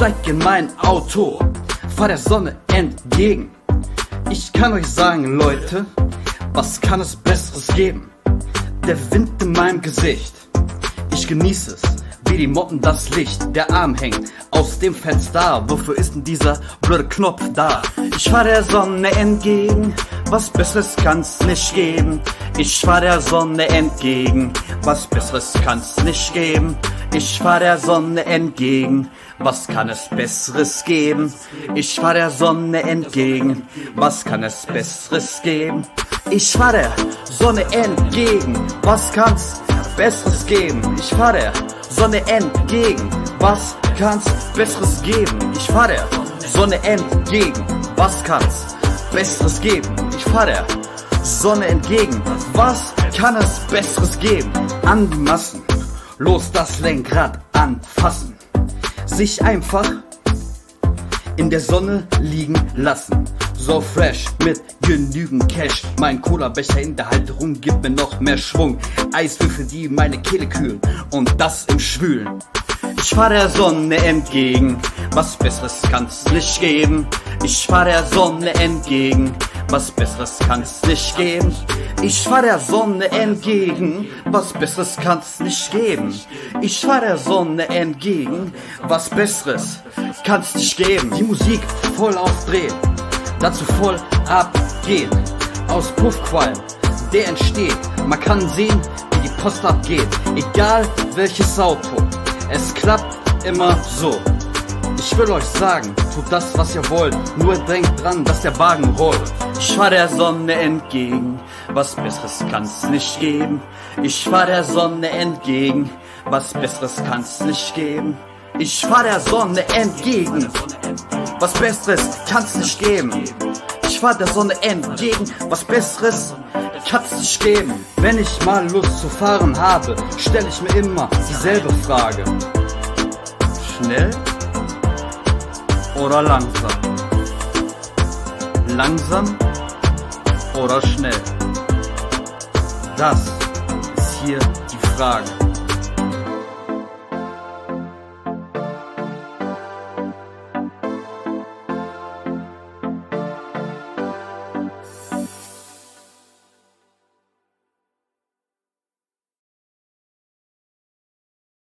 steig in mein Auto, fahr der Sonne entgegen. Ich kann euch sagen, Leute, was kann es Besseres geben? Der Wind in meinem Gesicht, ich genieße es, wie die Motten das Licht. Der Arm hängt aus dem Fenster, wofür ist denn dieser blöde Knopf da? Ich fahr der Sonne entgegen, was Besseres kann's nicht geben. Ich fahr der Sonne entgegen, was Besseres kann's nicht geben. Ich fahr der Sonne entgegen, was kann es Besseres geben? Ich fahr der Sonne entgegen, was kann es Besseres geben? Ich fahr der Sonne entgegen, was kann's Besseres geben? Ich fahr der Sonne entgegen, was kann's Besseres geben? Ich fahr der Sonne entgegen, was kann's Besseres geben? Ich fahr der Sonne entgegen, was kann es Besseres geben? An die Massen los das Lenkrad anfassen, sich einfach in der Sonne liegen lassen. So fresh mit genügend Cash. Mein Cola-Becher in der Halterung gibt mir noch mehr Schwung. Eiswürfel, die meine Kehle kühlen und das im Schwülen. Ich fahr der Sonne entgegen, was Besseres kann's nicht geben. Ich fahr der Sonne entgegen, was Besseres kann's nicht geben. Ich fahr der Sonne entgegen, was Besseres kann's nicht geben. Ich fahr der Sonne entgegen, was Besseres kann's nicht geben. Die Musik voll aufdrehen, dazu voll abgehen. Aus Puffqualm, der entsteht, man kann sehen, wie die Post abgeht. Egal welches Auto, es klappt immer so. Ich will euch sagen, tut das, was ihr wollt, nur denkt dran, dass der Wagen rollt. Ich fahr der Sonne entgegen, was Besseres kann's nicht geben. Ich fahr der Sonne entgegen, was Besseres kann's nicht geben. Ich fahr der Sonne entgegen, was Besseres kann's nicht geben. Ich fahr der Sonne entgegen, was Besseres kann's nicht geben. Wenn ich mal Lust zu fahren habe, stell ich mir immer dieselbe Frage. Schnell oder langsam? Langsam oder schnell? Das ist hier die Frage.